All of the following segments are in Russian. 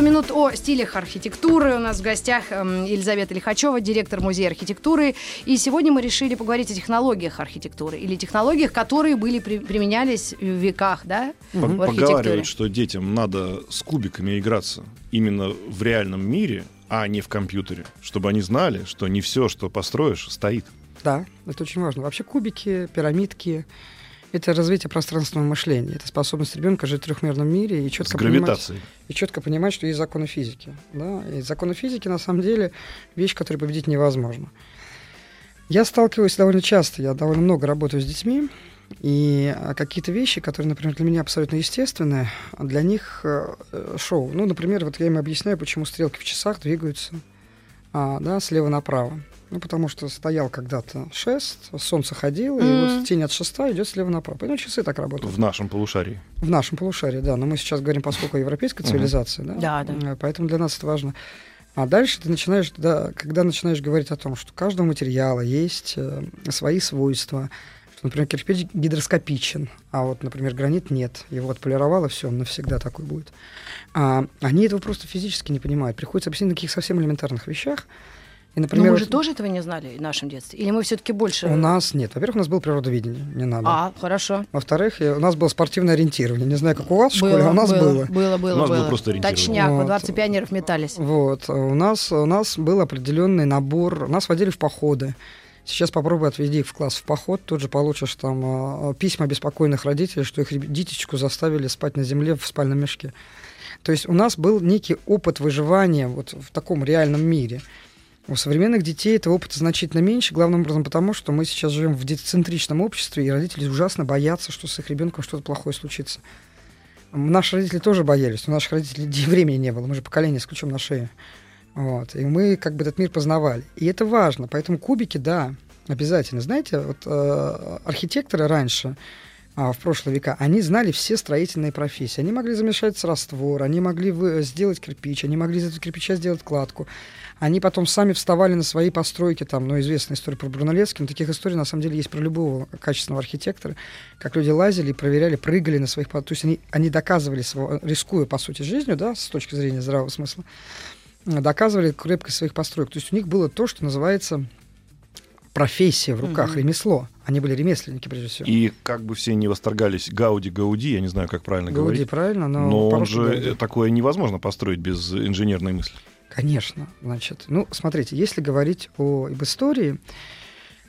100 минут о стилях архитектуры. У нас в гостях эм, Елизавета Лихачева, директор музея архитектуры. И сегодня мы решили поговорить о технологиях архитектуры или технологиях, которые были при- применялись в веках, да, в. Поговаривают, что детям надо с кубиками играться именно в реальном мире, а не в компьютере, чтобы они знали, что не все, что построишь, стоит. Да, это очень важно. Вообще кубики, пирамидки — это развитие пространственного мышления. Это способность ребенка жить в трехмерном мире и четко понимать, и четко понимать, что есть законы физики. Да? И законы физики, на самом деле, вещь, которую победить невозможно. Я сталкиваюсь довольно часто, я довольно много работаю с детьми, и а, какие-то вещи, которые, например, для меня абсолютно естественны, а для них э, э, шоу. Ну, например, вот я им объясняю, почему стрелки в часах двигаются а, да, слева направо. Ну, потому что стоял когда-то шест, солнце ходило, и Мгм. вот тень от шеста идет слева направо. Ну, часы так работают. В нашем полушарии. В нашем полушарии, да. Но мы сейчас говорим, поскольку европейская цивилизация, да. Да, да. Э, Поэтому для нас это важно. А дальше ты начинаешь, да, когда начинаешь говорить о том, что у каждого материала есть э, свои свойства, что, например, кирпич гидроскопичен, а вот, например, гранит нет. Его отполировало, все, он навсегда такой будет. А, они этого просто физически не понимают. Приходится объяснить на каких совсем элементарных вещах. И, Но например, мы же вот тоже этого не знали в нашем детстве. Или мы все-таки больше... у нас нет. Во-первых, у нас было природоведение, не надо. А, хорошо. Во-вторых, у нас было спортивное ориентирование. Не знаю, как у вас в школе, а у нас было. Было, было, У нас было было. просто ориентирование. Точняк, по Вот. 20 пионеров метались. Вот. а У нас, у нас был определенный набор. Нас водили в походы. Сейчас попробуй отведи их в класс в поход, тут же получишь там а, письма беспокойных родителей, что их дитечку заставили спать на земле в спальном мешке. То есть у нас был некий опыт выживания вот в таком реальном мире. У современных детей этого опыта значительно меньше, главным образом потому, что мы сейчас живем в детоцентричном обществе, и родители ужасно боятся, что с их ребенком что-то плохое случится. Наши родители тоже боялись, у наших родителей времени не было, мы же поколение с ключом на шее. Вот. И мы как бы этот мир познавали. И это важно, поэтому кубики, да, обязательно. Знаете, вот э, архитекторы раньше, а, в прошлые века, они знали все строительные профессии. Они могли замешать раствор, они могли вы- сделать кирпич, они могли из этого кирпича сделать кладку. Они потом сами вставали на свои постройки, там, ну, известная история про Брунеллески, но таких историй, на самом деле, есть про любого качественного архитектора, как люди лазили, проверяли, прыгали на своих... То есть они, они доказывали, сво- рискуя, по сути, жизнью, да, с точки зрения здравого смысла, э, доказывали крепкость своих построек. То есть у них было то, что называется профессия в руках, Мгм. ремесло. Они были ремесленники, прежде всего. И как бы все не восторгались Гауди Гауди, я не знаю, как правильно Гауди, говорить, правильно, но, но он же Гауди. э, такое невозможно построить без инженерной мысли. Конечно, значит. Ну, смотрите, если говорить о, об истории,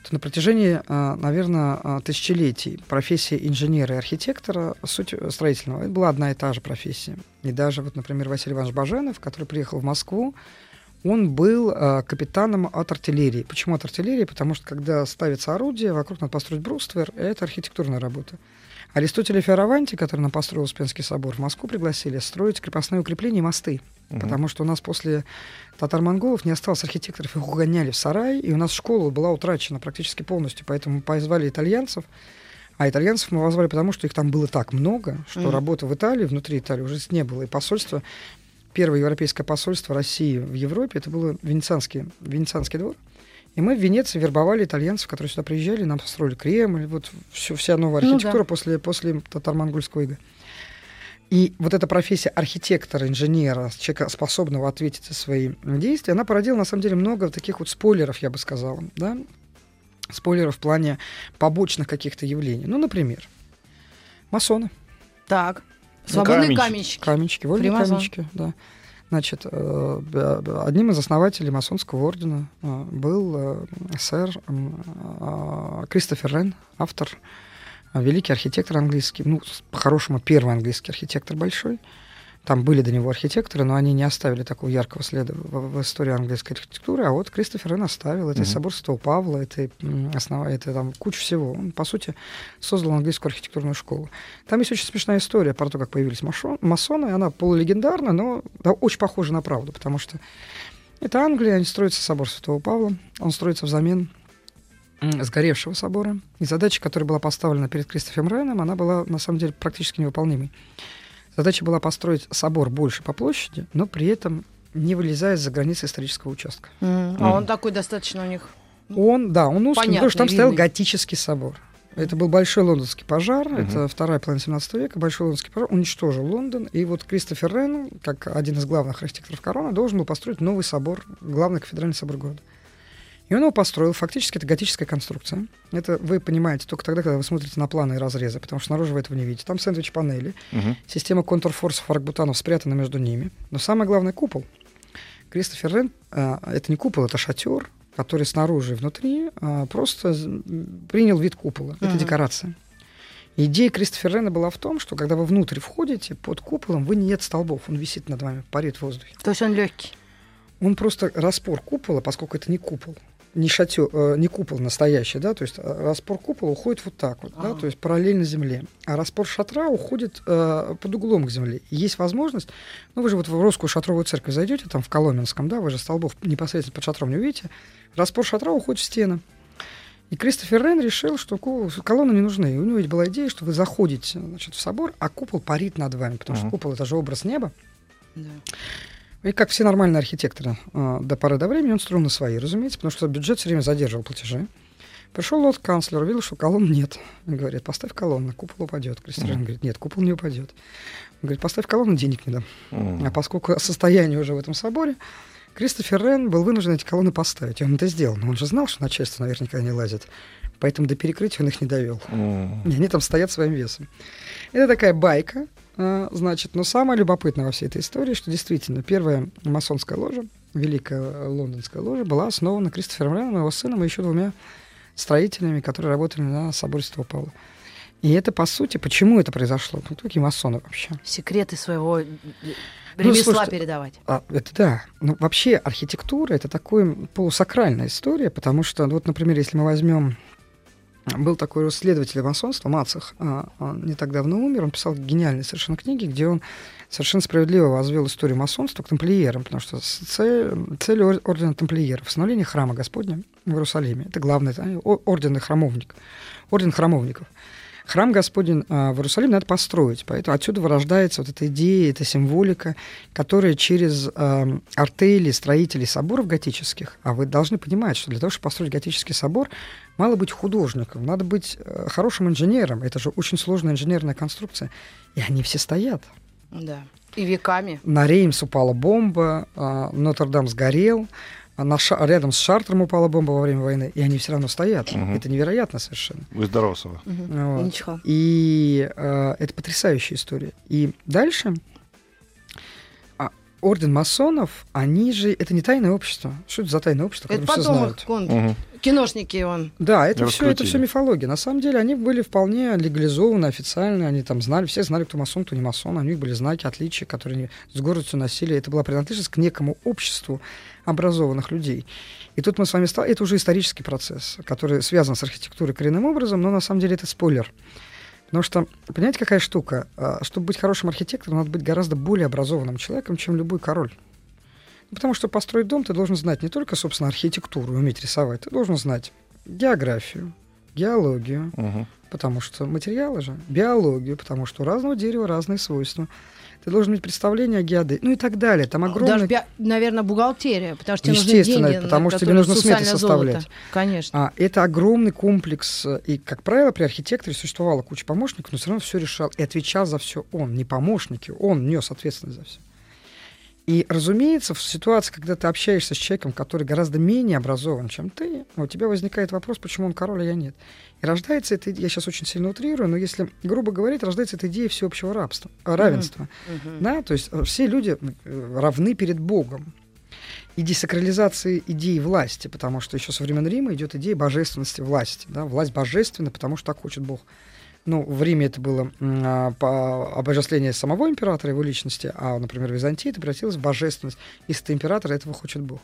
то на протяжении, а, наверное, тысячелетий профессия инженера и архитектора, суть строительного, это была одна и та же профессия. И даже, вот, например, Василий Иванович Баженов, который приехал в Москву, он был а, капитаном от артиллерии. Почему от артиллерии? Потому что, когда ставится орудие, вокруг надо построить бруствер, это архитектурная работа. Аристотеля Фиараванти, который нам построил Успенский собор, в Москву пригласили строить крепостные укрепления и мосты. Мгм. Потому что у нас после татар-монголов не осталось архитекторов, их угоняли в сарай, и у нас школа была утрачена практически полностью, поэтому мы позвали итальянцев, а итальянцев мы позвали потому, что их там было так много, что Мгм. работы в Италии, внутри Италии уже не было, и посольство, первое европейское посольство России в Европе, это было венецианский, венецианский двор, и мы в Венеции вербовали итальянцев, которые сюда приезжали, нам построили Кремль, вот всю, вся новая Ну да. архитектура после, после татар-монгольского ига. И вот эта профессия архитектора, инженера, человека, способного ответить за свои действия, она породила, на самом деле, много таких вот спойлеров, я бы сказала, да? Спойлеров в плане побочных каких-то явлений. Ну, например, масоны, Так. Свободные каменщики. каменщики. каменщики, вольные Фримазон. каменщики, да. Значит, э, одним из основателей масонского ордена э, был э, сэр Кристофер Рен, автор, великий архитектор английский, ну, по-хорошему, первый английский архитектор большой. Там были до него архитекторы, но они не оставили такого яркого следа в, в истории английской архитектуры. А вот Кристофер Рен оставил. Это Мгм. собор Святого Павла, это, основа, это там куча всего. Он, по сути, создал английскую архитектурную школу. Там есть очень смешная история про то, как появились машо- масоны. Она полулегендарна, но да, очень похожа на правду, потому что это Англия, они строится собор Святого Павла. Он строится взамен сгоревшего собора. И задача, которая была поставлена перед Кристофером Райаном, она была на самом деле практически невыполнимой. Задача была построить собор больше по площади, но при этом не вылезая за границы исторического участка. М, А он такой достаточно у них. Он, да, он узкий, Понятно, потому что там стоял видный. готический собор. Это был большой лондонский пожар, Мгм. это вторая половина 17 века, большой лондонский пожар, уничтожил Лондон, и вот Кристофер Рен, как один из главных архитекторов короны, должен был построить новый собор, главный кафедральный собор города. И он его построил, фактически это готическая конструкция. Это вы понимаете только тогда, когда вы смотрите на планы и разрезы, потому что снаружи вы этого не видите. Там сэндвич-панели, Мгм. Система контрфорсов аркбутанов спрятана между ними. Но самое главное — купол. Кристофер Рен а, это не купол, это шатер, который снаружи и внутри а, просто принял вид купола. Это Мгм. декорация. Идея Кристофера Рена была в том, что когда вы внутрь входите, под куполом вы нет столбов, он висит над вами, парит в воздухе. То есть он легкий. Он просто распор купола, поскольку это не купол, не шатер, э, не купол настоящий, да, то есть э, распор купола уходит вот так вот, да, Ага. то есть параллельно земле, а распор шатра уходит э, под углом к земле. И есть возможность, ну вы же вот в русскую шатровую церковь зайдете, там в Коломенском, да, вы же столбов непосредственно под шатром не увидите, распор шатра уходит в стены. И Кристофер Рен решил, что колонны не нужны. И у него ведь была идея, что вы заходите значит, в собор, а купол парит над вами, потому что Мгм. купол это же образ неба. Да. И как все нормальные архитекторы э, до поры до времени, он строил на свои, разумеется, потому что бюджет все время задерживал платежи. Пришел лорд-канцлер, увидел, что колонн нет. Он говорит, поставь колонну, купол упадет. Кристофер Мгм. говорит, нет, купол не упадет. Он говорит, поставь колонну, денег не дам. М. А поскольку состояние уже в этом соборе, Кристофер Рен был вынужден эти колонны поставить. И он это сделал. Но он же знал, что начальство наверняка не лазит. Поэтому до перекрытия он их не довел. М. И они там стоят своим весом. Это такая байка, а, значит, но самое любопытное во всей этой истории, что действительно первая масонская ложа, великая лондонская ложа, была основана Кристофером Реном, его сыном и еще двумя строителями, которые работали на соборе Святого Павла. И это, по сути, почему это произошло? Ну, кто такие масоны вообще? Секреты своего э, ремесла слушайте, передавать. А, это да. Ну, вообще архитектура это такая полусакральная история, потому что, ну, вот, например, если мы возьмем был такой исследователь масонства, Мацах, а, он не так давно умер, он писал гениальные совершенно книги, где он совершенно справедливо возвел историю масонства к тамплиерам, потому что цель, цель ор- ордена тамплиеров — восстановление храма Господня в Иерусалиме. Это главный орден и храмовник, орден храмовников. Храм Господень а, в Иерусалиме надо построить, поэтому отсюда вырождается вот эта идея, эта символика, которая через артели строителей соборов готических, а вы должны понимать, что для того, чтобы построить готический собор, мало быть художником, надо быть э, хорошим инженером, это же очень сложная инженерная конструкция, и они все стоят. Да. И веками. На Реймс упала бомба, а, Нотр-Дам сгорел, на Ша- рядом с Шартром упала бомба во время войны, и они все равно стоят. Мгм. Это невероятно совершенно. Вы здоров, Сава. Мгм. Вот. Ничего. И э, это потрясающая история. И дальше а, орден масонов, они же это не тайное общество. Что это за тайное общество, Это потом знают? их кон- Мгм. киношники он. Да, это все, это все мифология. На самом деле они были вполне легализованы, официально. Они там знали, все знали, кто масон, кто не масон. У них были знаки отличия, которые они с гордостью носили. Это была принадлежность к некому обществу образованных людей. И тут мы с вами стали... Это уже исторический процесс, который связан с архитектурой коренным образом, но на самом деле это спойлер. Потому что, понимаете, какая штука? А, Чтобы быть хорошим архитектором, надо быть гораздо более образованным человеком, чем любой король. Ну, Потому что построить дом ты должен знать не только, собственно, архитектуру, уметь рисовать, ты должен знать географию, геологию, Мгм. потому что материалы же, биологию, потому что у разного дерева разные свойства. Ты должен иметь представление о геодезии, ну и так далее. Там огромное... Даже, наверное, бухгалтерия, потому что тебе нужны Естественно, деньги, потому что тебе нужно сметы сусальное золото. составлять. Конечно. А, это огромный комплекс, и, как правило, при архитекторе существовала куча помощников, но все равно все решал и отвечал за все он, не помощники, он нес ответственность за все. И, разумеется, в ситуации, когда ты общаешься с человеком, который гораздо менее образован, чем ты, у тебя возникает вопрос, почему он король, а я нет. И рождается эта идея, я сейчас очень сильно утрирую, но если грубо говорить, рождается эта идея всеобщего рабства, э, равенства. Мгм. Да, то есть э, все люди э, равны перед Богом. И десакрализации идеи власти, потому что еще со времен Рима идет идея божественности власти. Да? Власть божественна, потому что так хочет Бог. Ну, в Риме это было а, по обожествление самого императора, его личности, а, например, в Византии это превратилось в божественность. Если ты император, этого хочет Бог.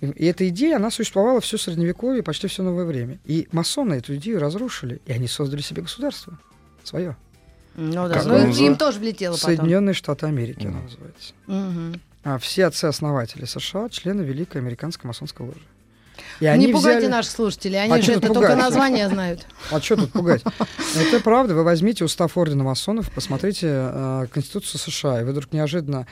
И, и эта идея, она существовала все средневековье, почти все новое время. И масоны эту идею разрушили, и они создали себе государство свое. Ну да, Как ну, он им тоже влетело потом. Соединенные Штаты Америки оно Мгм. называется. Мгм. А все отцы-основатели США — члены Великой Американской масонской ложи. И они Не пугайте взяли- наших слушателей, А они чё же это только пугать? название знают. А что тут пугать? Это правда. Вы возьмите устав Ордена масонов, посмотрите э, Конституцию США, и вы вдруг неожиданно а,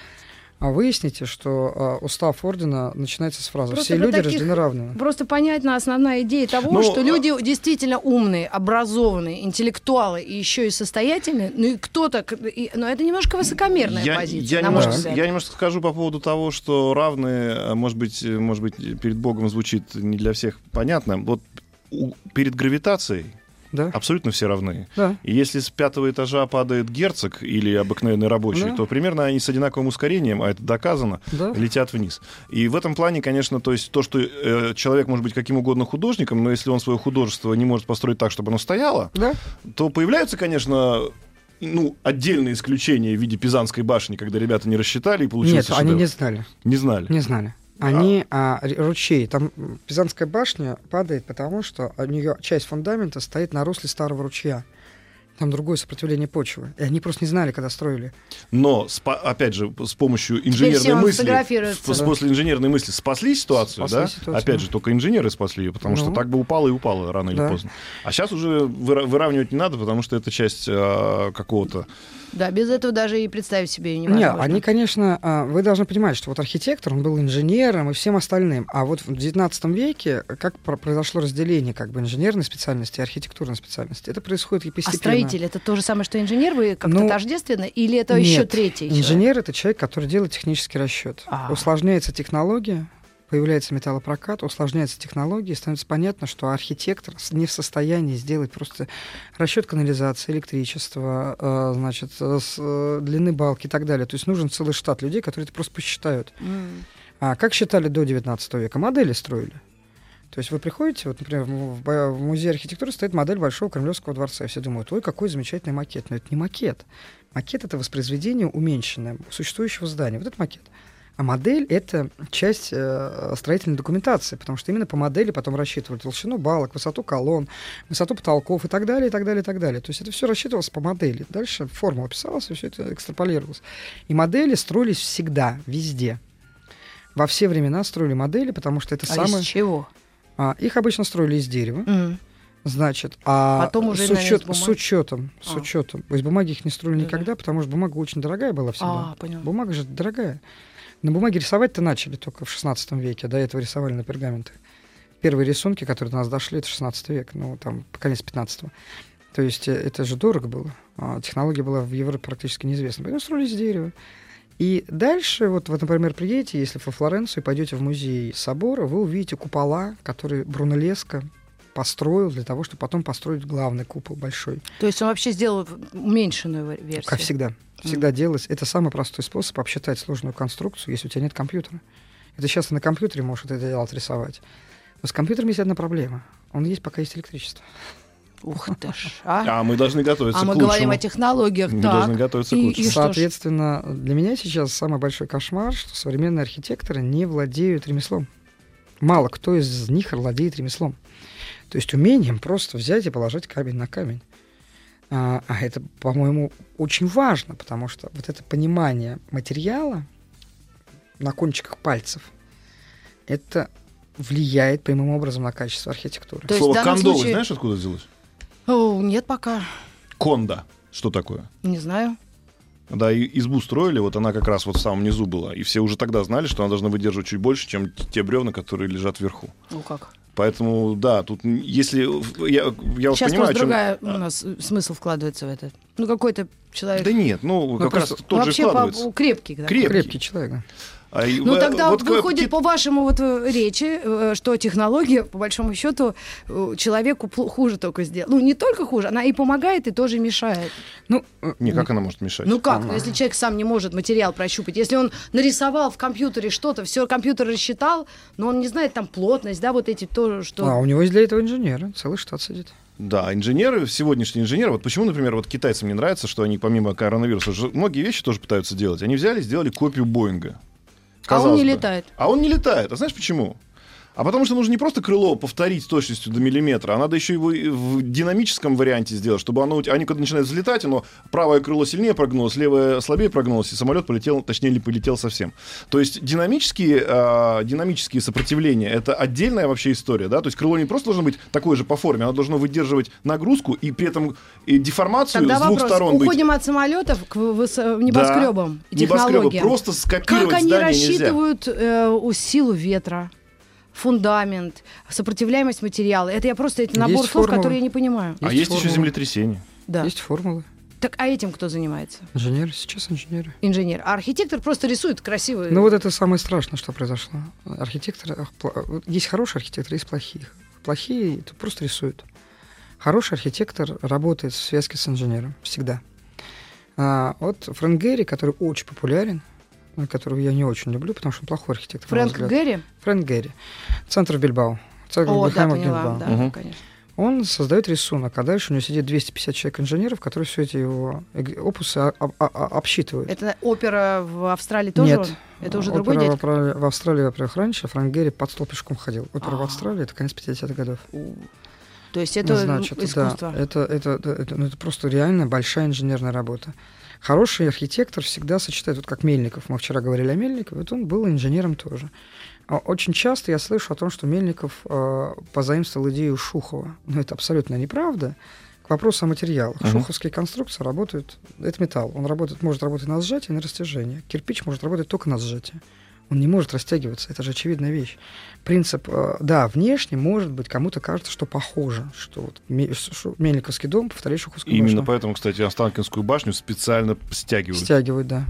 выясните, что э, устав Ордена начинается с фразы «Все люди таких- рождены равными». Просто понятна основная идея того, Ну, что а- люди действительно умные, образованные, интеллектуалы и еще и состоятельные. Ну и кто-то, и- но это немножко высокомерная Я, позиция, я немножко, взгляд. я немножко скажу по поводу того, что равные, а, может быть, э, может быть, перед Богом звучит не для всех понятно. Вот у- перед гравитацией Да? абсолютно все равны. Да. И если с пятого этажа падает герцог или обыкновенный рабочий, Да. то примерно они с одинаковым ускорением, а это доказано, Да. летят вниз. И в этом плане, конечно, то есть то, что э, человек может быть каким угодно художником, но если он свое художество не может построить так, чтобы оно стояло, Да? то появляются, конечно, ну, отдельные исключения в виде Пизанской башни, когда ребята не рассчитали и получился Нет, они шедевр. не знали. Не знали. Не знали. Они а, ручей. Там Пизанская башня падает, потому что у нее часть фундамента стоит на русле старого ручья. Там другое сопротивление почвы. И они просто не знали, когда строили. Но, опять же, с помощью инженерной мысли, с- Да. после инженерной мысли спасли ситуацию, Спасли да? ситуацию, опять да. же, только инженеры спасли ее, потому что Ну. так бы упало и упало рано или Да. поздно. А сейчас уже выра- выравнивать не надо, потому что это часть а, какого-то... Да, без этого даже и представить себе Нет, невозможно. они, конечно, а, вы должны понимать, что вот архитектор, он был инженером и всем остальным. А вот в XIX веке как про- произошло разделение как бы инженерной специальности и архитектурной специальности? Это происходит и А постепенно. строитель это то же самое, что инженер? Вы как-то Ну, тождественно? Или это Нет, еще третий? Инженер это человек, который делает технический расчет. А. Усложняется технология, появляется металлопрокат, усложняется технология, и становится понятно, что архитектор не в состоянии сделать просто расчет канализации, электричества, э, значит, э, э, длины балки и так далее. То есть нужен целый штат людей, которые это просто посчитают. М. А как считали до 19 века? Модели строили. То есть вы приходите, вот, например, в му- в ба- в музее архитектуры стоит модель Большого Кремлевского дворца, и все думают, ой, какой замечательный макет. Но это не макет. Макет — это воспроизведение уменьшенное существующего здания. Вот это макет. А модель — это часть э, строительной документации, потому что именно по модели потом рассчитывали толщину балок, высоту колонн, высоту потолков и так далее, и так далее, и так далее. То есть это все рассчитывалось по модели. Дальше формула писалась, и все это экстраполировалось. И модели строились всегда, везде. Во все времена строили модели, потому что это А самое... из чего? А, их обычно строили из дерева, М. значит, а Потом уже, с, наверное, учет- бумаги? с учетом, с А. учетом, из бумаги их не строили Да-да. никогда, потому что бумага очень дорогая была всегда. А, понял. Бумага же дорогая. На бумаге рисовать-то начали только в 16 веке, до этого рисовали на пергаментах. Первые рисунки, которые до нас дошли, это 16 век, ну, там, конец 15 То есть э, это же дорого было. А технология была в Европе практически неизвестна. Поэтому строили из дерева. И дальше, вот вы, например, приедете, если во Флоренцию, пойдете в музей собора, вы увидите купола, которые Брунеллеско построил для того, чтобы потом построить главный купол большой. То есть он вообще сделал уменьшенную вер- версию? Как всегда. Всегда делалось. Это самый простой способ обсчитать сложную конструкцию, если у тебя нет компьютера. Это сейчас на компьютере можешь это делать, рисовать. Но с компьютером есть одна проблема. Он есть, пока есть электричество. Ух ты ж, а? А мы должны готовиться А к мы лучшему. говорим о технологиях, Мы так. должны готовиться к И- лучшему. и? Соответственно, для меня сейчас самый большой кошмар, что современные архитекторы не владеют ремеслом. Мало кто из них владеет ремеслом. То есть умением просто взять и положить камень на камень. А, а это, по-моему, очень важно, потому что вот это понимание материала на кончиках пальцев, это влияет прямым образом на качество архитектуры. То Слово кондовый случае- знаешь, откуда взялось? О, нет пока, Конда. Что такое? не знаю. Да, и избу строили, вот она как раз вот в самом низу была. И все уже тогда знали, что она должна выдерживать чуть больше, чем те бревна, которые лежат вверху. Ну как? Поэтому, да, тут если... Я, я Сейчас понимаю, чем... другая у нас э, смысл вкладывается в это. Ну какой-то человек... Да нет, ну, как просто- раз тот же вообще по- вкладывается. крепкий. да. Крепкий. Крепкий человек. да. А Ну тогда вот выходит как- по вашему вот э, речи, э, что технология, по большому счету, э, человеку хуже только сделала. Ну не только хуже, она и помогает, и тоже мешает. Ну, Не, как она может мешать? Ну как, если человек сам не может материал прощупать, если он нарисовал в компьютере что-то, все компьютер рассчитал, но он не знает там плотность, да, вот эти то, что... А у него есть для этого инженеры, целый штат сидит. Да, инженеры, сегодняшние инженеры, вот почему, например, вот китайцам не нравится, что они помимо коронавируса многие вещи тоже пытаются делать. Они взяли, сделали копию Боинга. А он Казалось не бы. летает. А он не летает. А знаешь почему? А потому что нужно не просто крыло повторить с точностью до миллиметра, а надо еще его и в динамическом варианте сделать, чтобы оно, они когда начинают взлетать, оно правое крыло сильнее прогнулось, левое слабее прогнулось, и самолет полетел, точнее, не полетел совсем. То есть динамические, а, динамические сопротивления — это отдельная вообще история, да? То есть крыло не просто должно быть такое же по форме, оно должно выдерживать нагрузку и при этом и деформацию Тогда с двух вопрос. сторон быть. Уходим от самолетов к выс- небоскребам и Небоскребы. технологиям. Просто скопировать Как они здание нельзя. рассчитывают э, силу ветра, фундамент, сопротивляемость материала? Это я просто это набор Есть слов, формулы. которые я не понимаю. А Есть есть еще землетрясение. Да. Есть формулы. Так а этим кто занимается? Инженеры, сейчас инженеры. Инженер. А архитектор просто рисует красивые. Ну вот это самое страшное, что произошло. Архитектор, есть хорошие архитекторы, есть плохие. Плохие это просто рисуют. Хороший архитектор работает в связке с инженером всегда. А, вот Фрэнк Гэри, который очень популярен, которого я не очень люблю, потому что он плохой архитектор. Фрэнк. Гэри? Фрэнк Гэри. Центр в Бильбао. Центр О, да, Гульхайма в поняла. Бильбао. Да, Мгм. конечно. Он создает рисунок, а дальше у него сидит 250 человек инженеров, которые все эти его опусы обсчитывают. Это опера в Австралии тоже? Нет. Это уже Опера другой в дядька? Австралии- В Австралии, во-первых, раньше Фрэнк Гэри под стол пешком ходил. Опера в А. Австралии — это конец 50-х годов. То есть это значит, искусство. Да, это, это, это, это- ну, это просто реально большая инженерная работа. Хороший архитектор всегда сочетает, вот как Мельников, мы вчера говорили о Мельникове, вот он был инженером тоже. А Очень часто я слышу о том, что Мельников э, позаимствовал идею Шухова. Но это абсолютно неправда. К вопросу о материалах. Мгм. Шуховские конструкции работают... Это металл. Он работает, может работать на сжатие и на растяжение. Кирпич может работать только на сжатие. Он не может растягиваться. Это же очевидная вещь. Принцип, э, да, внешне, может быть, кому-то кажется, что похоже, что вот Мельниковский дом повторяет Шуховскую Именно башню. поэтому, кстати, Останкинскую башню специально стягивают. Стягивают, да.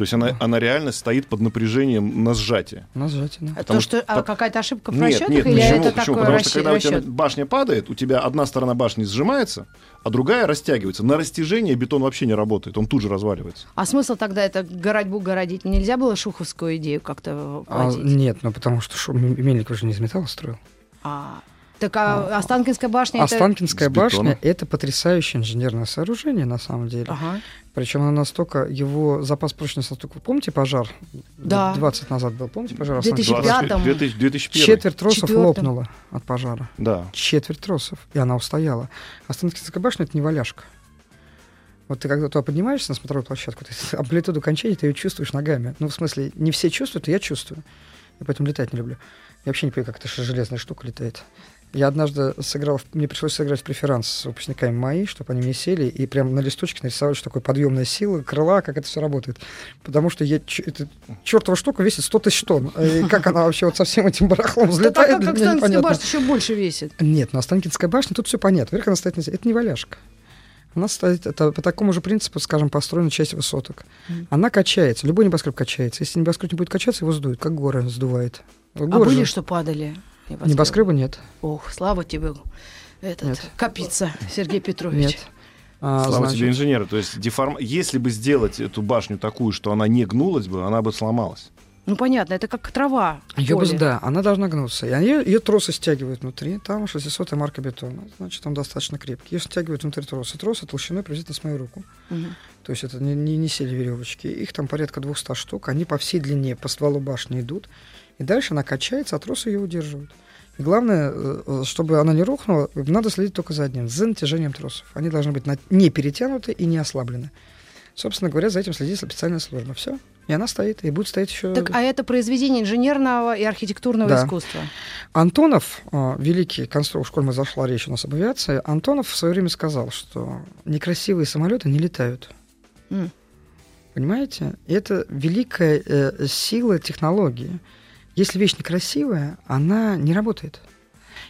То есть она, она реально стоит под напряжением на сжатие. На сжатие, да. А потому то, что а что- какая-то ошибка в Нет, расчетах нет, или почему? это почему? Потому что расчет? когда у тебя расчет? башня падает, у тебя одна сторона башни сжимается, а другая растягивается. На растяжение бетон вообще не работает, он тут же разваливается. А смысл тогда это городьбу городить? Нельзя было шуховскую идею как-то А, воплотить? нет, ну потому что М- Мельников же не из металла строил. А, так а Останкинская башня это... Останкинская бетона. башня — это потрясающее инженерное сооружение, на самом деле. Ага. Причем она настолько, его запас прочности настолько... Помните пожар? Да. Лет 20 назад был, помните пожар? В 2005 Останкинской? 2005-м. 2000 2001. Четверть тросов Четвертом. лопнула от пожара. Да. Четверть тросов. И она устояла. Останкинская башня — это не валяшка. Вот ты когда туда поднимаешься на смотровую площадку, ты амплитуду кончания ты ее чувствуешь ногами. Ну, в смысле, не все чувствуют, а я чувствую. Я поэтому летать не люблю. Я вообще не понимаю, как эта железная штука летает. Я однажды сыграл, мне пришлось сыграть в преферанс с выпускниками мои, чтобы они мне сели и прям на листочке нарисовали, что такое подъемная сила, крыла, как это все работает. Потому что я, ч- эта чертова штука весит 100 тысяч тонн. И как она вообще вот со всем этим барахлом Так а взлетает, как для меня Останкинская непонятно. башня еще больше весит? Нет, но Останкинская башня, тут все понятно. Во-первых, она стоит на. Это не валяшка. Она стоит это, по такому же принципу, скажем, построена часть высоток. Она качается. Любой небоскреб качается. Если небоскреб не будет качаться, его сдует, как горы сдувает. А Горы были, же- что падали? Небоскреба нет. Ох, слава тебе, этот, Нет. Капица Сергей Петрович. Нет. А, Слава значит, тебе, инженеры. То есть деформ... если бы сделать эту башню такую, что она не гнулась бы, она бы сломалась. Ну, понятно, это как трава. Её бы- да, она должна гнуться. И они ее тросы стягивают внутри. Там 600 марка бетона. Значит, он достаточно крепкий. Ее стягивают внутри троса. Тросы толщиной приблизительно с мою руку. Мгм. То есть это не, не, не сели веревочки. Их там порядка 200 штук. Они по всей длине, по стволу башни идут. И дальше она качается, а тросы ее удерживают. И главное, э, э, чтобы она не рухнула, надо следить только за одним, за натяжением тросов. Они должны быть не перетянуты и не ослаблены. Собственно говоря, за этим следит специальная служба. Все. И она стоит, и будет стоять еще... Так, а это произведение инженерного и архитектурного Да. искусства. Антонов, э, великий конструктор, в школе зашла речь у нас об авиации, Антонов в свое время сказал, что некрасивые самолеты не летают. М. Понимаете? И это великая э, сила технологии. Если вещь некрасивая, она не работает.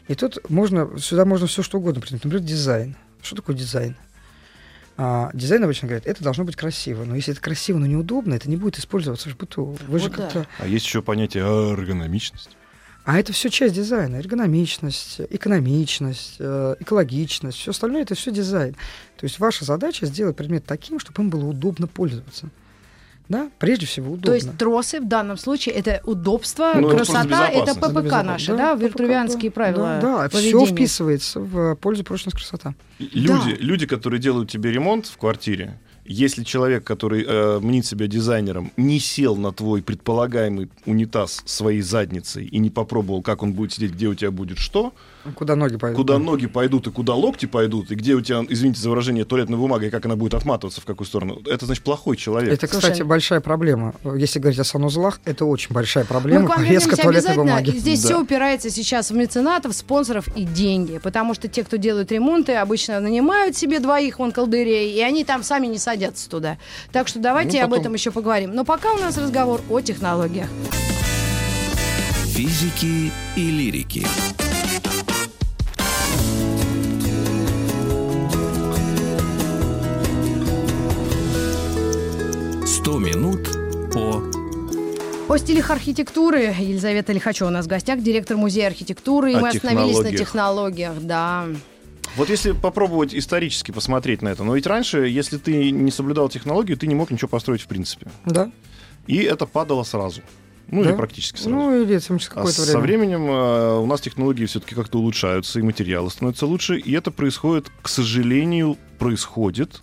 И тут можно, сюда можно все что угодно придумать. Например, дизайн. Что такое дизайн? А, дизайн обычно говорят, это должно быть красиво. Но если это красиво, но неудобно, это не будет использоваться в быту. Вы же Вот да. как-то А есть еще понятие эргономичность. а это все часть дизайна. Эргономичность, экономичность, э, экологичность, все остальное это все дизайн. То есть ваша задача сделать предмет таким, чтобы им было удобно пользоваться. Да, прежде всего удобно. То есть тросы в данном случае это удобство, Ну, красота, это. ППК наши, да, ППК, витрувианские да, правила Да, все поведения. вписывается в пользу прочность красота. Люди, люди, которые делают тебе ремонт в квартире, Если человек, который э, мнит себя дизайнером, не сел на твой предполагаемый унитаз своей задницей и не попробовал, как он будет сидеть, где у тебя будет что, Куда ноги пойдут? куда да. ноги пойдут и куда локти пойдут, и где у тебя, извините за выражение, туалетная бумага, и как она будет отматываться в какую сторону, это значит плохой человек. Это, Слушай, кстати, большая проблема. Если говорить о санузлах, это очень большая проблема. Мы к вам Резко туалетной бумаги. Здесь Да. все упирается сейчас в меценатов, спонсоров и деньги. Потому что те, кто делают ремонты, обычно нанимают себе двоих вон колдырей, и они там сами не садятся туда. Так что давайте Ну, об потом- этом еще поговорим. Но пока у нас разговор о технологиях. Физики и лирики. Сто минут по О стилях архитектуры Елизавета Лихачева у нас в гостях, директор музея архитектуры. И О мы остановились на технологиях. технологиях, да. Вот если попробовать исторически посмотреть на это, но ведь раньше, если ты не соблюдал технологию, ты не мог ничего построить в принципе. Да. И это падало сразу. Ну, Да. или практически сразу. Ну, или это через А какое-то со время. временем э, у нас технологии все-таки как-то улучшаются, и материалы становятся лучше, и это происходит, к сожалению, происходит.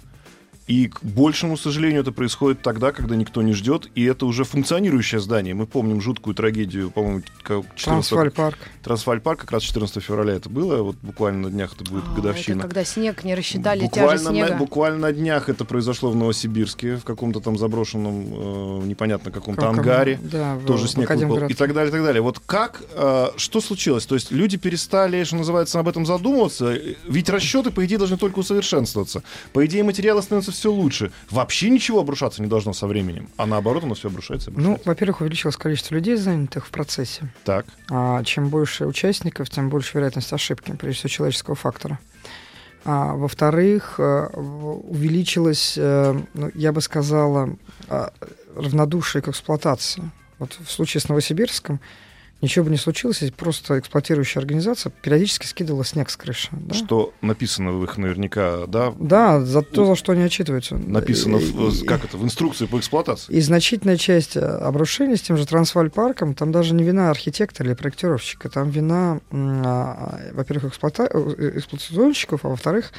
И, к большему сожалению, это происходит тогда, когда никто не ждет, и это уже функционирующее здание. Мы помним жуткую трагедию, по-моему, как 14 Трансваль парк. Трансваль-парк, как раз 14 февраля это было, вот буквально на днях это будет А, годовщина. Это когда снег не рассчитали тяжесть Буквально снега. на, буквально на днях это произошло в Новосибирске, в каком-то там заброшенном, э, непонятно каком-то Как, ангаре. Да, Тоже в снег выпал. И так далее, и так далее. Вот как, э, что случилось? То есть люди перестали, что называется, об этом задумываться. Ведь расчеты, по идее, должны только усовершенствоваться. По идее, материалы становятся все лучше. Вообще ничего обрушаться не должно со временем. А наоборот, оно все обрушается. Ну, обрушается. во-первых, увеличилось количество людей, занятых в процессе. так. А чем больше участников, тем больше вероятность ошибки, прежде всего человеческого фактора. А, во-вторых, э, увеличилось, э, ну, я бы сказала, а, равнодушие к эксплуатации. Вот в случае с Новосибирском ничего бы не случилось, если просто эксплуатирующая организация периодически скидывала снег с крыши. Да, Что написано в их наверняка, да, Да, за то, за что они отчитываются. написано, в, И- как это, в инструкции по эксплуатации. И значительная часть э, обрушений с тем же Трансваль-парком, там даже не вина архитектора или проектировщика, там вина, м, а, во-первых, эксплуата- э, эксплуатационщиков, а во-вторых, а,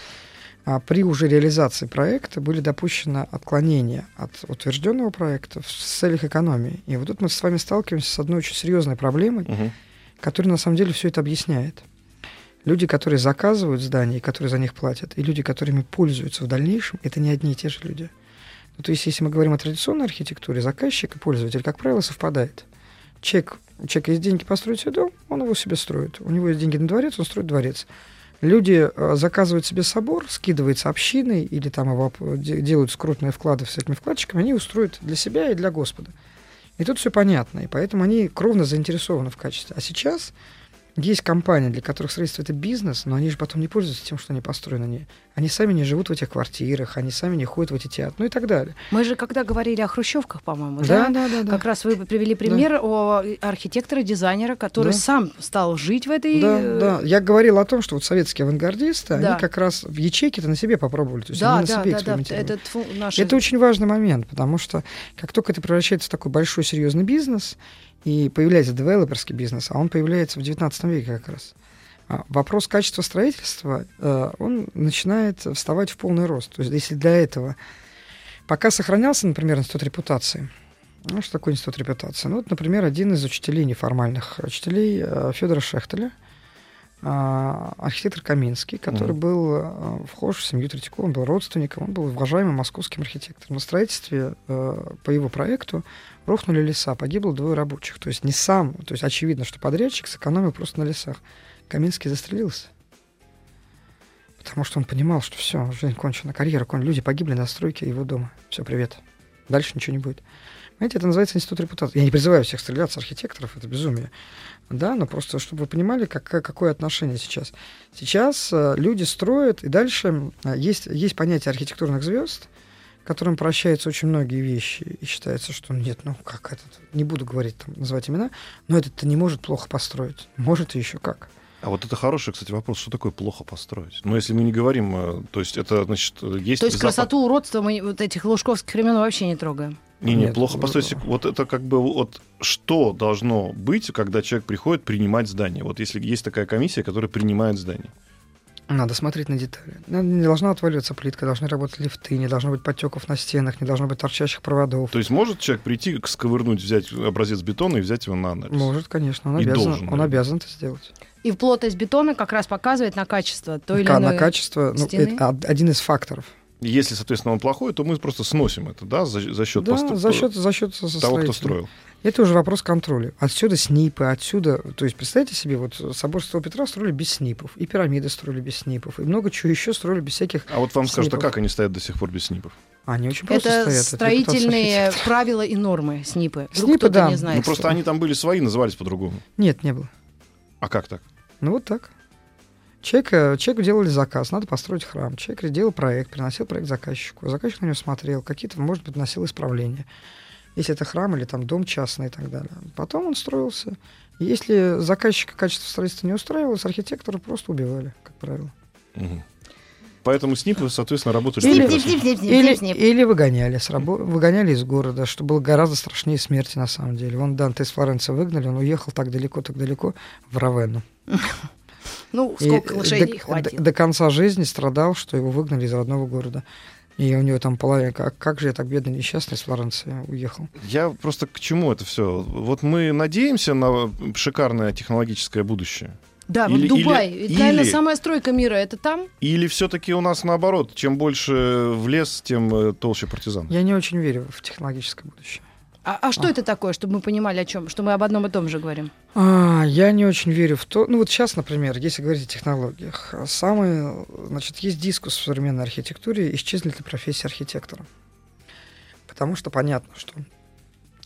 при уже реализации проекта были допущены отклонения от утвержденного проекта в целях экономии. И вот тут мы с вами сталкиваемся с одной очень серьезной проблемой, Мгм. который на самом деле все это объясняет. Люди, которые заказывают здания, и которые за них платят, и люди, которыми пользуются в дальнейшем, это не одни и те же люди. Ну, то есть, если мы говорим о традиционной архитектуре, заказчик и пользователь, как правило, совпадает. Человек, у человека есть деньги построить себе дом, он его себе строит. У него есть деньги на дворец, он строит дворец. Люди э, заказывают себе собор, скидывается общиной, или там его делают скрутные вклады с вкладчиками, они устроят для себя и для Господа. И тут все понятно, и поэтому они кровно заинтересованы в качестве. А сейчас есть компании, для которых строительство это бизнес, но они же потом не пользуются тем, что они построены. Они, они сами не живут в этих квартирах, они сами не ходят в эти театры, ну и так далее. Мы же когда говорили о хрущевках, по-моему, Да, да? да, да. да. Как раз вы привели пример о архитектора, дизайнера, который Да. сам стал жить в этой... Да, э, да. Я говорил о том, что вот советские авангардисты, Да. они как раз в ячейке-то на себе попробовали. То есть Да, они на да, себе да, да, экспериментировали. этот фу- наш... Это очень важный момент, потому что как только это превращается в такой большой серьезный бизнес, и появляется девелоперский бизнес, а он появляется в 19 веке как раз, а, вопрос качества строительства, э, он начинает вставать в полный рост. То есть если для этого пока сохранялся, например, институт репутации, ну, что такое институт репутации? Ну, вот, например, один из учителей неформальных, учителей э, Федора Шехтеля, архитектор Каминский, который Мгм. был э, вхож в семью Третьякова, он был родственником, он был уважаемым московским архитектором. На строительстве э, по его проекту рухнули леса, погибло двое рабочих. То есть не сам, то есть очевидно, что подрядчик сэкономил просто на лесах. Каминский застрелился. Потому что он понимал, что все, жизнь кончена, карьера кончена, люди погибли на стройке его дома. Все, привет. Дальше ничего не будет. Знаете, это называется институт репутации. Я не призываю всех стреляться архитекторов, это безумие. Да, но просто чтобы вы понимали, как, какое отношение сейчас. Сейчас э, люди строят, и дальше есть, есть понятие архитектурных звезд, которым прощаются очень многие вещи, и считается, что нет, ну как этот, не буду говорить, там, называть имена, но этот-то не может плохо построить. Может и еще как. А вот это хороший, кстати, вопрос, что такое плохо построить? Но если мы не говорим, э, то есть это, значит, есть... То есть безопа- красоту, уродство мы вот этих лужковских времен вообще не трогаем. Не, не, Нет, плохо ну, построить. Вот это как бы вот что должно быть, когда человек приходит принимать здание? Вот если есть такая комиссия, которая принимает здание. Надо смотреть на детали. Ну, Не должна отваливаться плитка, должны работать лифты, не должно быть подтеков на стенах, не должно быть торчащих проводов. То есть может человек прийти, сковырнуть, взять образец бетона и взять его на анализ? Может, конечно, он И обязан, должен, он да. обязан это сделать. И плотность бетона как раз показывает на качество той или иной... на качество, ну, стены? это од- один из факторов. Если, соответственно, он плохой, то мы просто сносим это, да, за, за счет Да, постро- за счет, за счет того, кто строил. Это уже вопрос контроля. Отсюда снипы, отсюда... То есть, представьте себе, вот собор Святого Петра строили без снипов, и пирамиды строили без снипов, и много чего еще строили без всяких... А вот вам скажут, а снипов. как они стоят до сих пор без снипов? Они очень просто Это стоят. строительные правила и нормы СНИПы. Вдруг СНИПы, кто-то да. не знает. Ну просто они там были свои, назывались по-другому. Нет, не было. А как так? Ну вот так. Человек, э, человеку делали заказ, надо построить храм. Человек делал проект, приносил проект заказчику. Заказчик на него смотрел, какие-то, может быть, вносил исправления. Если это храм или там дом частный и так далее. Потом он строился. Если заказчика качество строительства не устраивалось, архитектора просто убивали, как правило. Мгм. Поэтому снипы, соответственно, работали Или- прекрасно. Или, или выгоняли, с рабо- выгоняли из города, что было гораздо страшнее смерти на самом деле. Вон Данте из Флоренции выгнали, он уехал так далеко, так далеко в Равенну. Ну, И сколько лошадей до, хватит. до- до конца жизни страдал, что его выгнали из родного города. И у него там половина, как, как же я так бедный несчастный из Флоренции уехал. Я просто к чему это все? Вот мы надеемся на шикарное технологическое будущее. Да, или- вот Дубай. или- Ведь, наверное, или- самая стройка мира это там. Или все-таки у нас наоборот, чем больше в лес, тем э, толще партизан? Я не очень верю в технологическое будущее. А, а что это такое, чтобы мы понимали, о чем? Что мы об одном и том же говорим. А, я не очень верю в то. Ну вот сейчас, например, если говорить о технологиях, самый, значит, есть дискус в современной архитектуре, исчезнет ли профессия архитектора. Потому что понятно, что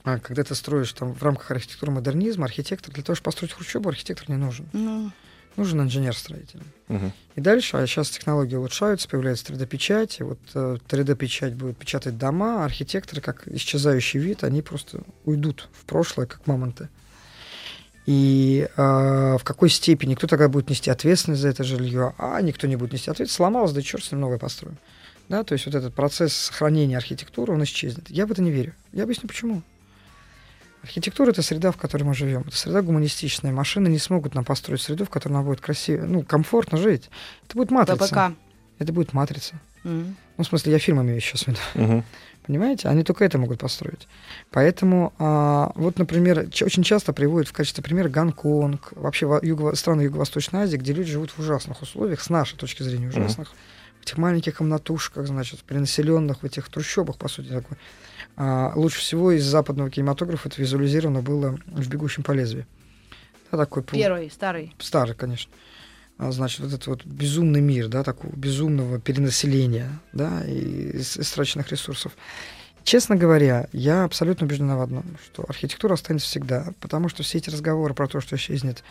а, когда ты строишь там в рамках архитектуры модернизма, архитектор, для того, чтобы построить хрущебу, архитектор не нужен. Ну, Нужен инженер-строитель. Мгм. И дальше, а сейчас технологии улучшаются, появляется 3D-печать, и вот э, 3D-печать будет печатать дома, архитекторы, как исчезающий вид, они просто уйдут в прошлое, как мамонты. И э, в какой степени кто тогда будет нести ответственность за это жилье, а никто не будет нести ответственность, сломалось, да черт с ним новое построим. Да, то есть вот этот процесс сохранения архитектуры, он исчезнет. Я в это не верю. Я объясню почему. Архитектура это среда, в которой мы живем. Это среда гуманистичная. Машины не смогут нам построить среду, в которой нам будет красиво, ну, комфортно жить. Это будет матрица. ППК. Это будет матрица. М. Ну, в смысле, я фильм имею сейчас в виду. Мгм. Понимаете? Они только это могут построить. Поэтому, а, вот, например, ч- очень часто приводят в качестве примера Гонконг, вообще во- юго- страны Юго-Восточной Азии, где люди живут в ужасных условиях, с нашей точки зрения ужасных, в этих маленьких комнатушках, значит, перенаселенных, в этих трущобах, по сути, такой. А, лучше всего из западного кинематографа это визуализировано было в «Бегущем по лезвию». Да, такой пол- Первый, старый. старый, конечно. А, Значит, вот этот вот безумный мир, да, такого безумного перенаселения, да, и ис- истраченных ресурсов. Честно говоря, я абсолютно убеждена в одном, что архитектура останется всегда, потому что все эти разговоры про то, что исчезнет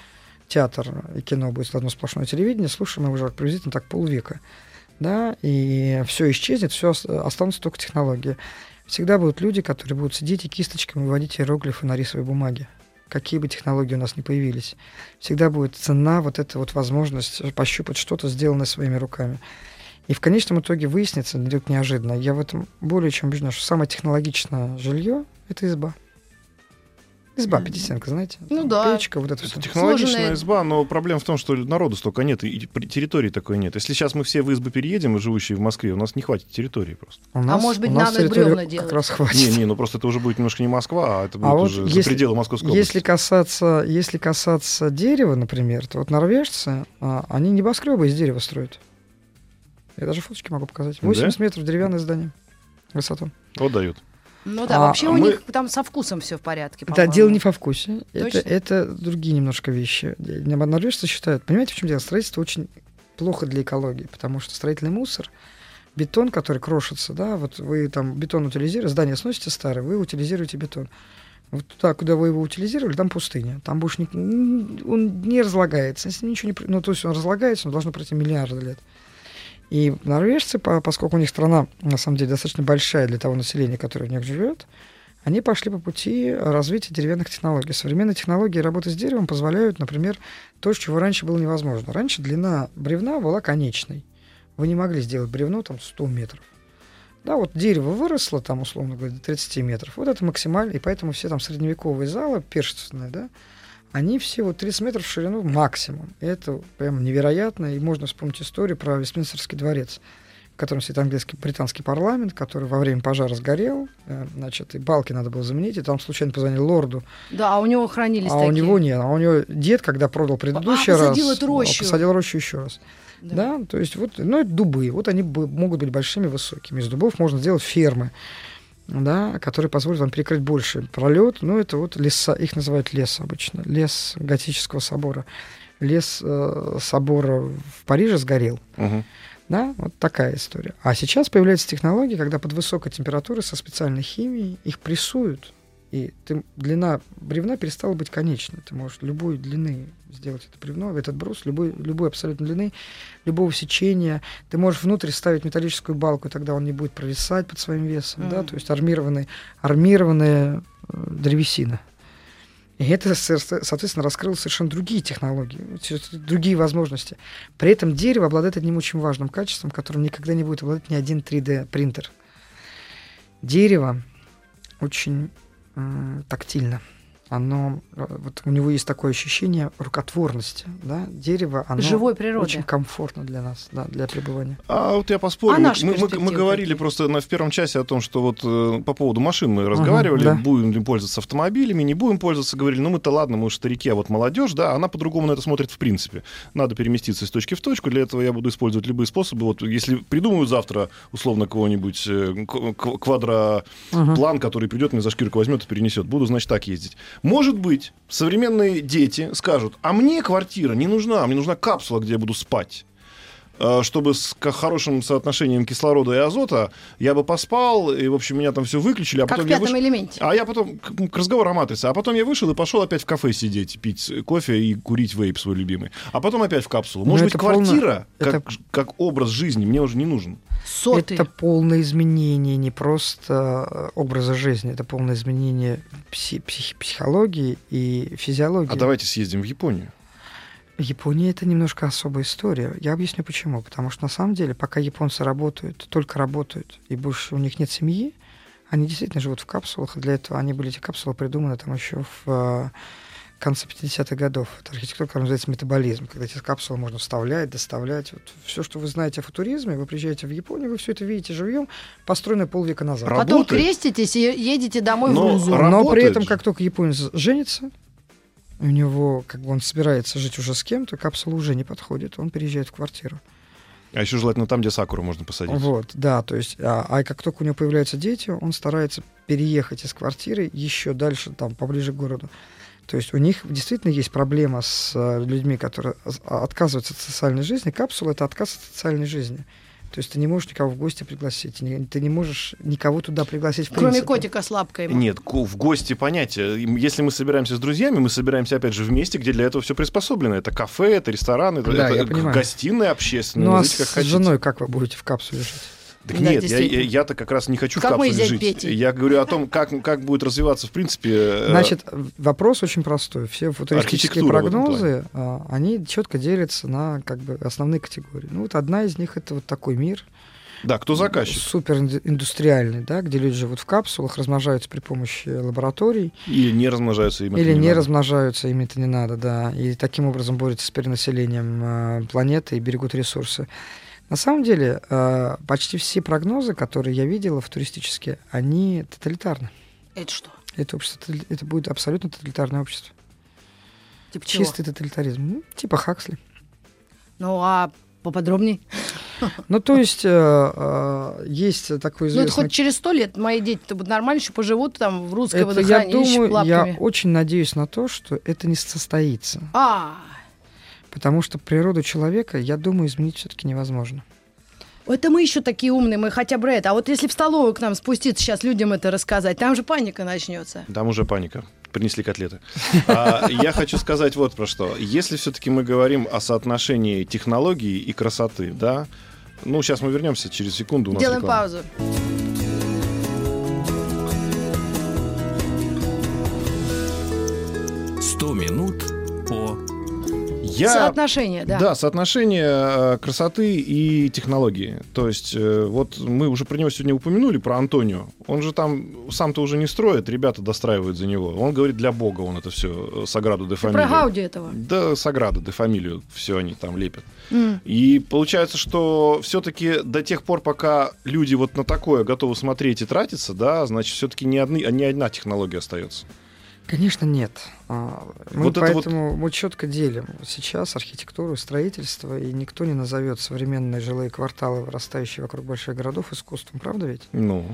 театр и кино будет одно сплошное телевидение, слушаем мы уже приблизительно так полвека. Да, и все исчезнет, все останутся только технологии. Всегда будут люди, которые будут сидеть и кисточками выводить иероглифы на рисовой бумаге. Какие бы технологии у нас ни появились. Всегда будет цена вот эта вот возможность пощупать что-то, сделанное своими руками. И в конечном итоге выяснится, вдруг неожиданно, я в этом более чем убеждена, что самое технологичное жилье – это изба. Изба, пятистенка, знаете? Ну да. Печка, вот это Это все. технологичная Сложная- изба, но проблема в том, что народу столько нет, и территории такой нет. Если сейчас мы все в избы переедем, живущие в Москве, у нас не хватит территории просто. У нас- может быть, у нас надо бревна как делать? раз хватит. Не, не, ну просто это уже будет немножко не Москва, а это будет А вот уже если- за пределы Московской Если области. касаться, если касаться дерева, например, то вот норвежцы, а, они небоскребы из дерева строят. Я даже фоточки могу показать. Да? 80 метров деревянное здание высоту. Вот дают. Ну да, А, вообще у мы- них там со вкусом все в порядке. Да, дело не во вкусе. Это, Точно? это другие немножко вещи. Норвежцы считают, понимаете, в чем дело? Строительство очень плохо для экологии, потому что строительный мусор, бетон, который крошится, да, вот вы там бетон утилизируете, здание сносите старое, вы утилизируете бетон. Вот туда, куда вы его утилизировали, там пустыня. Там больше не, он не разлагается. Если ничего не, ну, то есть он разлагается, он должно пройти миллиарды лет. И норвежцы, по- поскольку у них страна, на самом деле, достаточно большая для того населения, которое в них живет, они пошли по пути развития деревянных технологий. Современные технологии работы с деревом позволяют, например, то, чего раньше было невозможно. Раньше длина бревна была конечной. Вы не могли сделать бревно там 100 метров. Да, вот дерево выросло, там, условно говоря, до 30 метров. Вот это максимально, и поэтому все там средневековые залы, перстственные, да, они все вот 30 метров в ширину максимум. Это прям невероятно, и можно вспомнить историю про Вестминстерский дворец, в котором сидит английский, британский парламент, который во время пожара сгорел, э, значит, и балки надо было заменить, и там случайно позвонили лорду, Да, а у него хранились а такие. у него нет, а у него дед, когда продал предыдущий А, посадил раз, эту рощу. посадил рощу еще раз. Да. Да. то есть вот, ну, это дубы, вот они могут быть большими, высокими. Из дубов можно сделать фермы, да, которые позволят вам перекрыть больше пролет. Ну, это вот леса, их называют лес обычно, лес готического собора. Лес э, собора в Париже сгорел. Мгм. Да, вот такая история. А сейчас появляются технологии, когда под высокой температурой со специальной химией их прессуют. И ты, длина бревна перестала быть конечной. Ты можешь любой длины сделать это бревно, этот брус, любой, любой абсолютно длины, любого сечения. Ты можешь внутрь ставить металлическую балку, и тогда он не будет провисать под своим весом. Да? Мгм. То есть армированный, армированная э, древесина. И это, со- соответственно, раскрыло совершенно другие технологии, другие возможности. При этом дерево обладает одним очень важным качеством, которым никогда не будет обладать ни один 3D-принтер. Дерево очень тактильно. Оно, э, вот у него есть такое ощущение рукотворности, да, дерево, оно Живой природы. очень комфортно для нас, да, для пребывания. А вот я поспорю. А мы, мы- мы- говорили просто на, в первом часе о том, что вот э, по поводу машин мы разговаривали, да. будем ли пользоваться автомобилями, не будем пользоваться. Говорили, ну мы-то ладно, мы уж старики, а вот молодежь, да, она по-другому на это смотрит в принципе. Надо переместиться из точки в точку. Для этого я буду использовать любые способы. Вот если придумают завтра условно кого-нибудь э, квадроплан, который придет, мне за шкирку возьмет и перенесет, буду, значит, так ездить. Может быть, современные дети скажут, а мне квартира не нужна, мне нужна капсула, где я буду спать чтобы с хорошим соотношением кислорода и азота я бы поспал, и, в общем, меня там все выключили, а Как в потом я пятом вышел... элементе. А я потом к, к разговору о матрице. А потом я вышел и пошел опять в кафе сидеть, пить кофе и курить вейп свой любимый. А потом опять в капсулу. Ну, Может быть, это полно- квартира, это- как, как образ жизни, мне уже не нужен. Соты. Это полное изменение не просто э, образа жизни, это полное изменение пси- психи- психологии и физиологии. А давайте съездим в Японию. Япония это немножко особая история. Я объясню почему. Потому что на самом деле, пока японцы работают, только работают, и больше у них нет семьи, они действительно живут в капсулах. И для этого они были эти капсулы придуманы там еще в э, конце 50-х годов. Это архитектура, которая называется метаболизм, когда эти капсулы можно вставлять, доставлять. Вот все, что вы знаете о футуризме, вы приезжаете в Японию, вы все это видите живьем, построенное полвека назад. Ра- Потом работает. креститесь и едете домой Но в Рузу. ра- Но при Работает этом, как только японец женится, у него, как бы он собирается жить уже с кем-то, капсула уже не подходит, он переезжает в квартиру. А еще желательно там, где сакуру можно посадить. Вот, да, то есть, а, а как только у него появляются дети, он старается переехать из квартиры еще дальше, там, поближе к городу. То есть у них действительно есть проблема с э, людьми, которые а, отказываются от социальной жизни. Капсула — это отказ от социальной жизни. То есть ты не можешь никого в гости пригласить, ты не можешь никого туда пригласить в Кроме котика с лапкой. Нет, в гости понятие. Если мы собираемся с друзьями, мы собираемся опять же в месте, где для этого все приспособлено. Это кафе, это ресторан, это, Да, это гостиная общественная. Ну а назовите, с хотите. женой как вы будете в капсуле жить? Так Да, нет, я, я- я-то как раз не хочу Как в капсуле жить. Петя. Я говорю о том, как, как будет развиваться, в принципе... э, Значит, вопрос очень простой. Все футуристические прогнозы, а, они четко делятся на как бы основные категории. Ну вот одна из них это вот такой мир, Да, кто заказчик? супериндустриальный, да, где люди живут в капсулах, размножаются при помощи лабораторий, Или не размножаются им это или не, надо. размножаются, им это не надо, да, и таким образом борются с перенаселением э, планеты и берегут ресурсы. На самом деле, э, почти все прогнозы, которые я видела футуристические, они тоталитарны. Это что? Это общество, это будет абсолютно тоталитарное общество. Типа чего? Чистый тоталитаризм. Ну, типа Хаксли. Ну, а поподробней? Ну, то есть, э, э, есть такой Ну, это известный... хоть через сто лет мои дети-то будут нормально еще поживут там в русское Это я водохранилище думаю, я очень надеюсь на то, что это не состоится. А, Потому что природу человека, я думаю, изменить все-таки невозможно. это мы еще такие умные, мы хотя бы это. А вот если в столовую к нам спуститься сейчас людям это рассказать, там же паника начнется. Там уже паника. Принесли котлеты. А, я хочу сказать вот про что. Если все-таки мы говорим о соотношении технологии и красоты, да, ну, сейчас мы вернемся через секунду. У нас Делаем реклама. паузу. «100 минут по...» Я... Соотношение, да. Да, соотношение э, красоты и технологии. То есть, э, вот мы уже про него сегодня упомянули, про Антонио. Он же там сам-то уже не строит, ребята достраивают за него. Он говорит, для бога он это все, Саграду де Ты про Фамилию. Гауди этого. Да, Саграду де Фамилию, все они там лепят. М. И получается, что все-таки до тех пор, пока люди вот на такое готовы смотреть и тратиться, да, значит, все-таки не, одни, не одна технология остается. Конечно, нет. А, Мы Вот это вот- поэтому мы четко делим сейчас архитектуру, строительство, и никто не назовет современные жилые кварталы, вырастающие вокруг больших городов, искусством, правда ведь? Ну,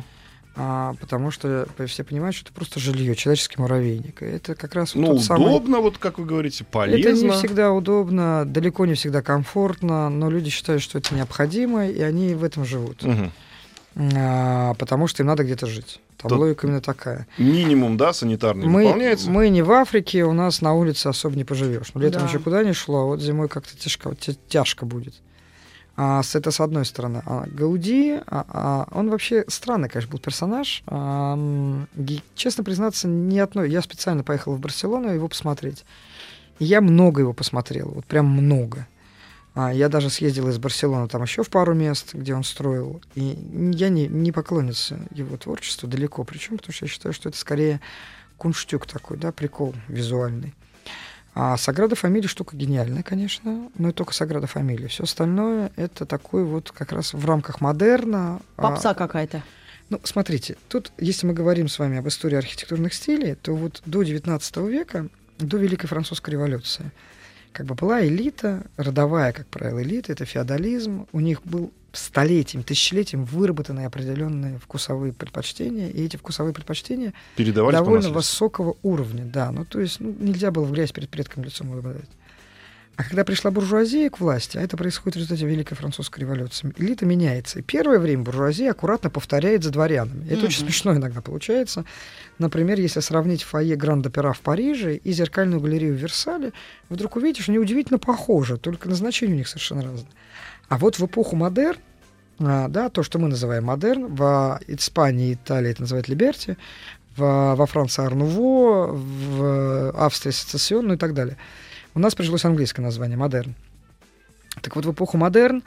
А, потому что все понимают, что это просто жилье, человеческий муравейник. И это как раз вот ну тот самый... удобно, вот как вы говорите, полезно. Это не всегда удобно, далеко не всегда комфортно, но люди считают, что это необходимо, и они в этом живут. Мгм. А, потому что им надо где-то жить. Там Тут- логика именно такая. Минимум, да, санитарный Мы, выполняется. мы не в Африке, у нас на улице особо не поживешь. Но летом Да. еще куда ни шло, а вот зимой как-то тяжко, тя- тяжко будет. А, с, это с одной стороны. А Гауди, а, а, он вообще странный, конечно, был персонаж. А, честно признаться, ни одной. Я специально поехал в Барселону его посмотреть. И я много его посмотрел, вот прям много. А, я даже съездил из Барселоны там еще в пару мест, где он строил. И я не, не поклонница его творчеству далеко. Причем, потому что я считаю, что это скорее кунштюк такой, да, прикол визуальный. А Саграда Фамилия штука гениальная, конечно, но и только Саграда Фамилия. Все остальное это такой вот как раз в рамках модерна. а, Попса какая-то. ну, смотрите, тут, если мы говорим с вами об истории архитектурных стилей, то вот до XIX века, до Великой Французской революции, как бы была элита, родовая, как правило, элита, это феодализм, у них был столетием, тысячелетием выработаны определенные вкусовые предпочтения, и эти вкусовые предпочтения Передавались довольно высокого уровня, да. Ну, то есть ну, нельзя было в грязь перед предком лицом выпадать. А когда пришла буржуазия к власти, а это происходит в результате Великой Французской революции, элита меняется. И первое время буржуазия аккуратно повторяет за дворянами. Это очень Мгм. смешно иногда получается. Например, если сравнить фойе Гранд-Опера в Париже и зеркальную галерею в Версале, вдруг увидите, что они удивительно похожи, только назначение у них совершенно разное. А вот в эпоху модерн, а, да, то, что мы называем модерн, в Испании и Италии это называют либерти, во Франции ар-нуво, в Австрии сецессион, ну и так далее. У нас прижилось английское название модерн. Так вот, в эпоху модерн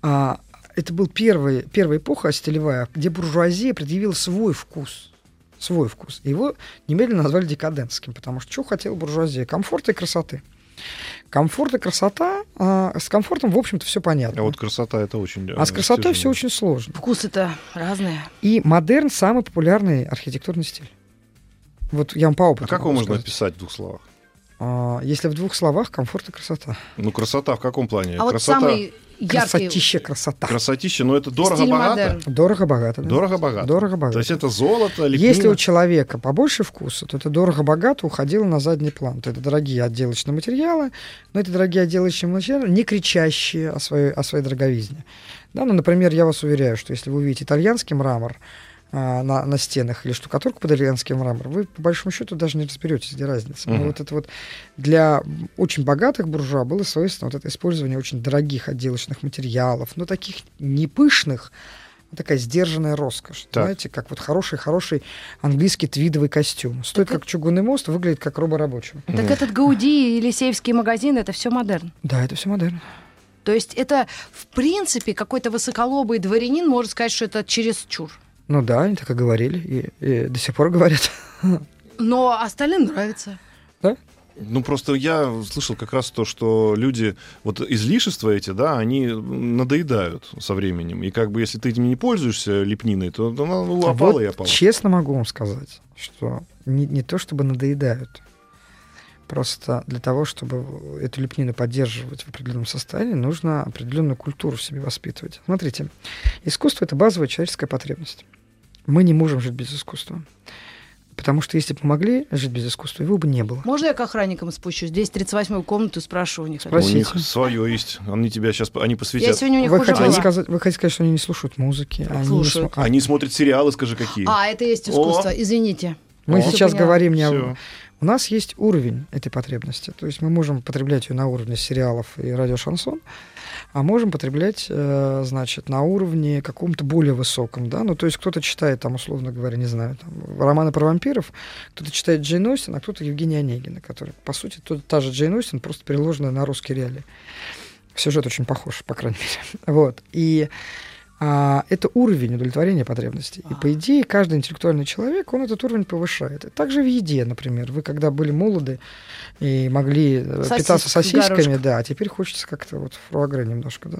а, это был первый, первая эпоха стилевая, где буржуазия предъявила свой вкус. Свой вкус. Его немедленно назвали декадентским, потому что что хотела буржуазия? Комфорта и красоты. Комфорт и красота, а, с комфортом, в общем-то, все понятно. А вот красота это очень... А с красотой все очень сложно. Вкусы-то разные. И модерн самый популярный архитектурный стиль. Вот я вам по А как его можно описать в двух словах? А, если в двух словах, комфорт и красота. Ну, красота в каком плане? А вот красота... самый яркий Красотища красота. Красотища, но это стиль дорого-богато. Дорого-богато. да. Дорого-богато. Дорого-богато. То есть это золото, лепнина. Если у человека побольше вкуса, то это дорого-богато уходило на задний план. То это дорогие отделочные материалы, но это дорогие отделочные материалы, не кричащие о своей, о своей дороговизне. Да, ну, например, я вас уверяю, что если вы увидите итальянский мрамор а, на, на стенах или штукатурку под итальянский мрамор, вы по большому счету даже не разберетесь, где разница. Но Мгм. вот это вот для очень богатых буржуа было свойственно вот это использование очень дорогих отделочных материалов, но таких не пышных, а такая сдержанная роскошь. Так. Знаете, как вот хороший-хороший английский твидовый костюм. Стоит как чугунный мост, выглядит как роборабочий. Так этот Гауди и Елисеевский магазин это все модерн. Да, это все модерн. То есть это, в принципе, какой-то высоколобый дворянин может сказать, что это чересчур. Ну да, они так и говорили, и, и до сих пор говорят. Но остальным нравится. Ну, просто я слышал как раз то, что люди, вот излишества эти, да, они надоедают со временем. И как бы если ты этим не пользуешься лепниной, то она ну, опала вот и опала. честно могу вам сказать, что не, не то чтобы надоедают, просто для того, чтобы эту лепнину поддерживать в определенном состоянии, нужно определенную культуру в себе воспитывать. Смотрите, искусство — это базовая человеческая потребность. Мы не можем жить без искусства. Потому что если бы мы могли жить без искусства, его бы не было. Можно я к охранникам спущусь? Здесь 38-ю комнату спрашиваю у них. Спроси. У них свое есть. Они тебя сейчас, они Я посвятят. сегодня у них Вы уже хотите, была. сказать, вы хотите сказать, что они не слушают музыки? они Слушают. смо- а, Они смотрят сериалы, скажи, какие. А, это есть искусство, извините. мы О, сейчас поняла. говорим не о... У нас есть уровень этой потребности. То есть мы можем потреблять ее на уровне сериалов и радиошансон, а можем потреблять, э, значит, на уровне каком-то более высоком, да, ну, то есть кто-то читает, там, условно говоря, не знаю, там, романы про вампиров, кто-то читает Джейн Остин, а кто-то Евгения Онегина, который, по сути, тот, та же Джейн Остин, просто переложенная на русские реалии. Сюжет очень похож, по крайней мере. Вот. И а, это уровень удовлетворения потребностей. И по идее каждый интеллектуальный человек, он этот уровень повышает. И также в еде, например. Вы когда были молоды и могли э, Сосиск, питаться сосисками, да, а теперь хочется как-то вот фруагре немножко, да,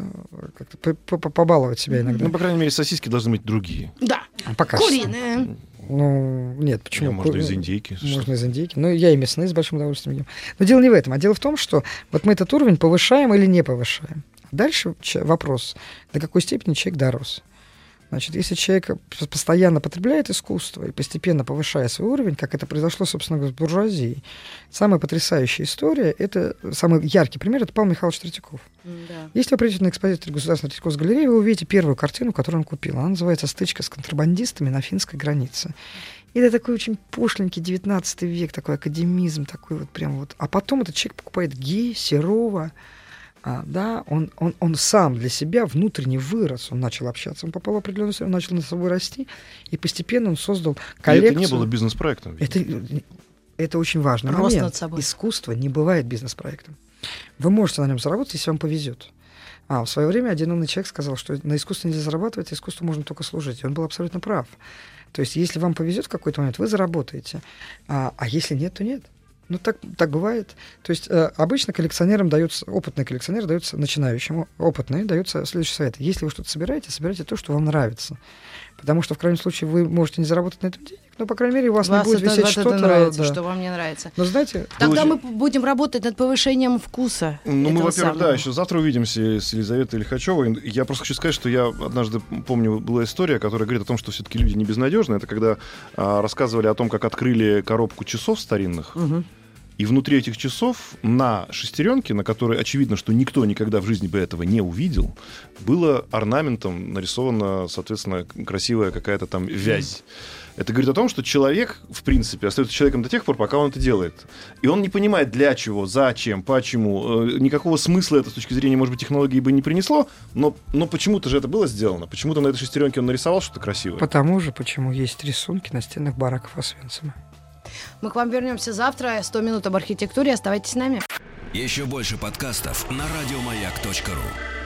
как-то побаловать себя иногда. Ну, по крайней мере, сосиски должны быть другие. Да. Пока Куриные. Ну, нет, почему? Не, можно из индейки. Можно что? из индейки. Ну, я и мясные с большим удовольствием ем. Но дело не в этом, а дело в том, что вот мы этот уровень повышаем или не повышаем. Дальше вопрос, до какой степени человек дорос. Значит, если человек постоянно потребляет искусство и постепенно повышая свой уровень, как это произошло, собственно с буржуазией, самая потрясающая история, это самый яркий пример, это Павел Михайлович Третьяков. Да. Если вы придете на экспозицию Государственной Третьяковской галереи, вы увидите первую картину, которую он купил. Она называется «Стычка с контрабандистами на финской границе». И это такой очень пошленький 19 век, такой академизм, такой вот прям вот. А потом этот человек покупает Ги, Серова, да, он, он, он сам для себя внутренне вырос, он начал общаться, он попал в определенную он начал над собой расти, и постепенно он создал коллекцию. И это не было бизнес-проектом. Это, это очень важно. Рост момент. Над собой. Искусство не бывает бизнес-проектом. Вы можете на нем заработать, если вам повезет. А в свое время один умный человек сказал, что на искусстве нельзя зарабатывать, а искусству можно только служить. И он был абсолютно прав. То есть, если вам повезет в какой-то момент, вы заработаете. А, а если нет, то нет. Ну, так, так бывает. То есть э, обычно коллекционерам дается, опытный коллекционер дается начинающему, опытный дается следующий совет. Если вы что-то собираете, собирайте то, что вам нравится. Потому что в крайнем случае вы можете не заработать на этом денег, но, по крайней мере, у вас, вас не будет это, висеть что-то. нравится, да. что вам не нравится. Но знаете... Тогда мы будем работать над повышением вкуса Ну, мы, во-первых, да, еще завтра увидимся с Елизаветой Лихачевой. Я просто хочу сказать, что я однажды, помню, была история, которая говорит о том, что все-таки люди не безнадежны. Это когда а, рассказывали о том, как открыли коробку часов старинных. Угу. И внутри этих часов на шестеренке, на которой очевидно, что никто никогда в жизни бы этого не увидел, было орнаментом нарисована, соответственно, красивая какая-то там вязь. Это говорит о том, что человек, в принципе, остается человеком до тех пор, пока он это делает. И он не понимает, для чего, зачем, почему. Э, никакого смысла это с точки зрения, может быть, технологии бы не принесло, но, но почему-то же это было сделано. Почему-то на этой шестеренке он нарисовал что-то красивое. Потому же, почему есть рисунки на стенах бараков Освенцима. Мы к вам вернемся завтра. 100 минут об архитектуре. Оставайтесь с нами. Еще больше подкастов на радиомаяк.ру